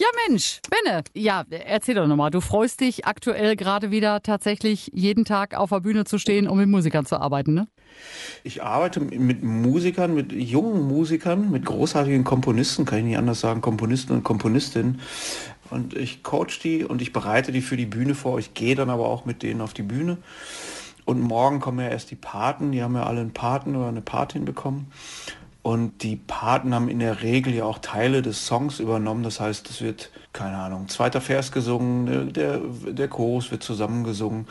Ja, Mensch, Benne. Ja, erzähl doch nochmal. Du freust dich aktuell gerade wieder tatsächlich jeden Tag auf der Bühne zu stehen, um mit Musikern zu arbeiten, ne? Ich arbeite mit Musikern, mit jungen Musikern, mit großartigen Komponisten, kann ich nicht anders sagen, Komponisten und Komponistinnen. Und ich coach die und ich bereite die für die Bühne vor. Ich gehe dann aber auch mit denen auf die Bühne. Und morgen kommen ja erst die Paten. Die haben ja alle einen Paten oder eine Patin bekommen. Und die Paten haben in der Regel ja auch Teile des Songs übernommen. Das heißt, es wird, keine Ahnung, zweiter Vers gesungen, der, der Chorus wird zusammengesungen.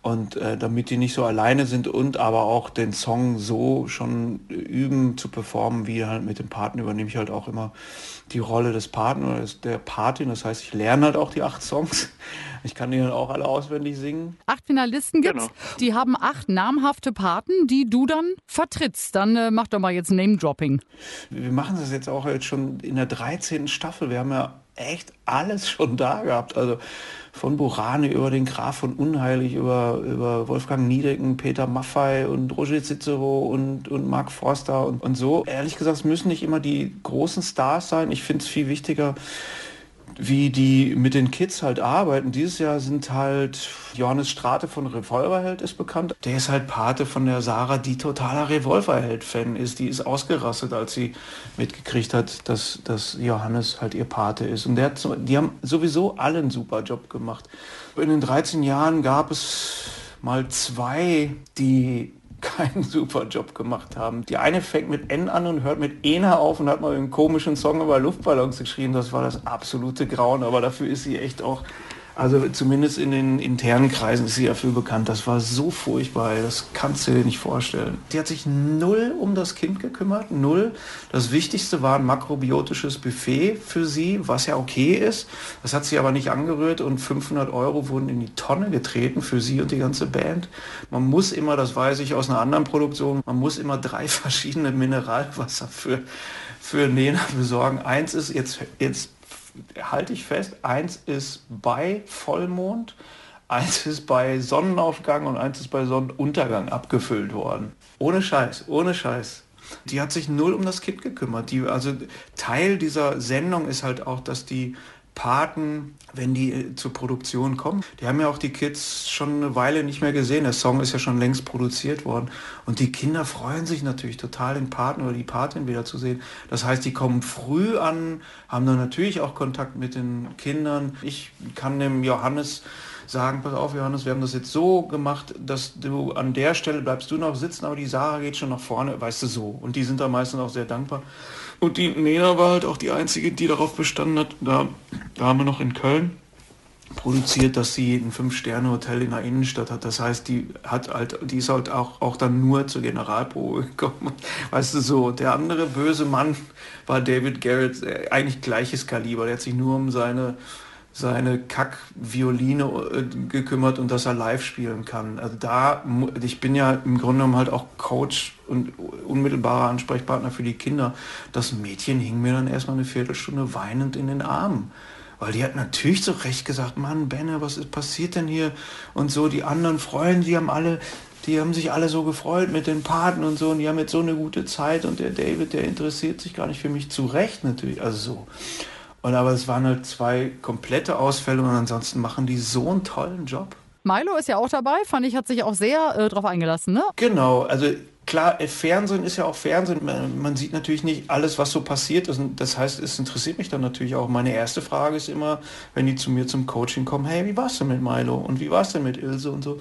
Und äh, damit die nicht so alleine sind und aber auch den Song so schon üben zu performen, wie halt mit dem Paten, übernehme ich halt auch immer die Rolle des Paten oder der Patin. Das heißt, ich lerne halt auch die acht Songs. Ich kann die dann auch alle auswendig singen. Acht Finalisten gibt's. Genau. Die haben acht namhafte Paten, die du dann vertrittst. Dann äh, mach doch mal jetzt Name-Dropping. Wir machen das jetzt auch jetzt schon in der 13. Staffel. Wir haben ja echt alles schon da gehabt. Also von Burane über den Graf von Unheilig, über, über Wolfgang Niedecken, Peter Maffei und Roger Cicero und, und Mark Forster und, und so. Ehrlich gesagt, es müssen nicht immer die großen Stars sein. Ich finde es viel wichtiger, wie die mit den Kids halt arbeiten. Dieses Jahr sind halt Johannes Strate von Revolverheld ist bekannt. Der ist halt Pate von der Sarah, die totaler Revolverheld-Fan ist. Die ist ausgerastet, als sie mitgekriegt hat, dass, dass Johannes halt ihr Pate ist. Und der hat, die haben sowieso alle einen super Job gemacht. In den 13 Jahren gab es mal zwei, die keinen super Job gemacht haben. Die eine fängt mit N an und hört mit Ena auf und hat mal einen komischen Song über Luftballons geschrieben. Das war das absolute Grauen, aber dafür ist sie echt auch also zumindest in den internen Kreisen ist sie dafür bekannt. Das war so furchtbar, das kannst du dir nicht vorstellen. Die hat sich null um das Kind gekümmert, null. Das Wichtigste war ein makrobiotisches Buffet für sie, was ja okay ist. Das hat sie aber nicht angerührt und 500 Euro wurden in die Tonne getreten für sie und die ganze Band. Man muss immer, das weiß ich aus einer anderen Produktion, man muss immer drei verschiedene Mineralwasser für, für Nena besorgen. Eins ist jetzt, jetzt halte ich fest, eins ist bei Vollmond, eins ist bei Sonnenaufgang und eins ist bei Sonnenuntergang abgefüllt worden. Ohne Scheiß, ohne Scheiß. Die hat sich null um das Kind gekümmert. Die, also Teil dieser Sendung ist halt auch, dass die Paten, wenn die äh, zur Produktion kommen. Die haben ja auch die Kids schon eine Weile nicht mehr gesehen. Der Song ist ja schon längst produziert worden. Und die Kinder freuen sich natürlich total, den Paten oder die Patin wieder zu sehen. Das heißt, die kommen früh an, haben dann natürlich auch Kontakt mit den Kindern. Ich kann dem Johannes sagen, pass auf Johannes, wir haben das jetzt so gemacht, dass du an der Stelle bleibst du noch sitzen, aber die Sarah geht schon nach vorne, weißt du so. Und die sind da meistens auch sehr dankbar. Und die Nena war halt auch die Einzige, die darauf bestanden hat. Da, haben wir noch in Köln produziert, dass sie ein Fünf-Sterne-Hotel in der Innenstadt hat. Das heißt, die hat halt, die ist halt auch, auch dann nur zur Generalprobe gekommen. Weißt du so, der andere böse Mann war David Garrett, äh, eigentlich gleiches Kaliber. Der hat sich nur um seine seine Kack-Violine äh, gekümmert und dass er live spielen kann. Also da, ich bin ja im Grunde genommen halt auch Coach und unmittelbarer Ansprechpartner für die Kinder. Das Mädchen hing mir dann erstmal eine Viertelstunde weinend in den Armen. Weil die hat natürlich zu Recht gesagt, Mann, Benne, was ist passiert denn hier? Und so, die anderen Freunde, die haben alle, die haben sich alle so gefreut mit den Paten und so und die haben jetzt so eine gute Zeit und der David, der interessiert sich gar nicht für mich zu Recht natürlich. Also so. Und aber es waren halt zwei komplette Ausfälle und ansonsten machen die so einen tollen Job. Milo ist ja auch dabei, fand ich, hat sich auch sehr äh, drauf eingelassen, ne? Genau, also klar, äh, Fernsehen ist ja auch Fernsehen. Man, man, sieht natürlich nicht alles, was so passiert ist. Und das heißt, es interessiert mich dann natürlich auch. Meine erste Frage ist immer, wenn die zu mir zum Coaching kommen, hey, wie war's denn mit Milo? Und wie war's denn mit Ilse und so?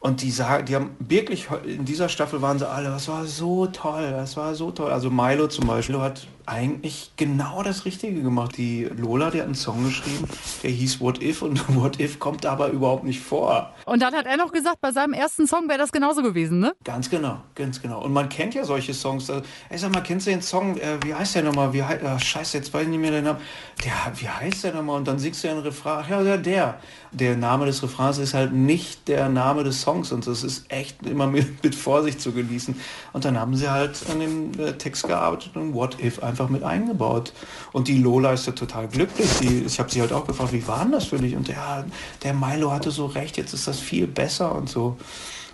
Und die sagen, die haben wirklich, in dieser Staffel waren sie alle, das war so toll, das war so toll. Also Milo zum Beispiel hat eigentlich genau das Richtige gemacht. Die Lola, die hat einen Song geschrieben, der hieß What If und What If kommt aber überhaupt nicht vor. Und dann hat er noch gesagt, bei seinem ersten Song wäre das genauso gewesen, ne? Ganz genau, ganz genau. Und man kennt ja solche Songs. Also, ey, sag mal, kennst du den Song, äh, wie heißt der nochmal? Wie heißt, oh, scheiße, jetzt weiß ich nicht mehr den Namen. Der, wie heißt der nochmal? Und dann singst du ja einen Refrain. Ja, ja, der. Der Name des Refrains ist halt nicht der Name des Songs und das ist echt immer mit, mit Vorsicht zu genießen. Und dann haben sie halt an dem äh, Text gearbeitet und What If einfach mit eingebaut. Und die Lola ist ja total glücklich. Die, ich habe sie halt auch gefragt, wie war denn das für dich? Und ja, der Milo hatte so recht, jetzt ist das viel besser und so.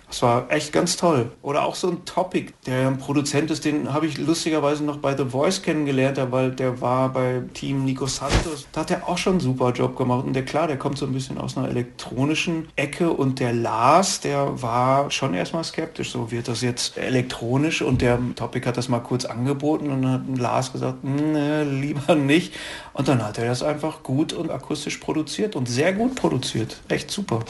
Das war echt ganz toll. Oder auch so ein Topic, der ein Produzent ist, den habe ich lustigerweise noch bei The Voice kennengelernt, weil der war bei Team Nico Santos. Da hat er auch schon einen super Job gemacht. Und der klar, der kommt so ein bisschen aus einer elektronischen Ecke und der Lars, der war schon erstmal skeptisch. So wird das jetzt elektronisch und der Topic hat das mal kurz angeboten und dann hat Lars gesagt, lieber nicht. Und dann hat er das einfach gut und akustisch produziert und sehr gut produziert. Echt super.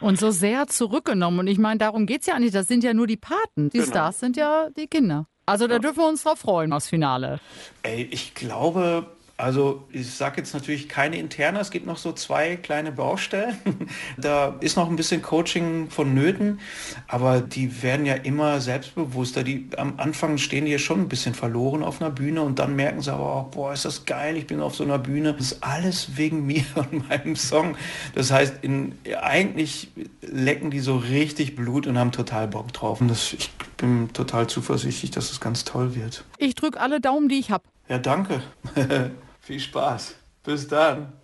Und so sehr zurückgenommen. Und ich meine, darum geht es ja nicht. Das sind ja nur die Paten. Die genau. Stars sind ja die Kinder. Also da ja. dürfen wir uns drauf freuen aufs Finale. Ey, ich glaube, also ich sage jetzt natürlich keine interne, es gibt noch so zwei kleine Baustellen. da ist noch ein bisschen Coaching vonnöten, aber die werden ja immer selbstbewusster. Die am Anfang stehen die ja schon ein bisschen verloren auf einer Bühne und dann merken sie aber auch, boah, ist das geil, ich bin auf so einer Bühne. Das ist alles wegen mir und meinem Song. Das heißt, in, eigentlich lecken die so richtig Blut und haben total Bock drauf. Und das, ich bin total zuversichtlich, dass es ganz toll wird. Ich drücke alle Daumen, die ich habe. Ja, danke. Viel Spaß. Bis dann.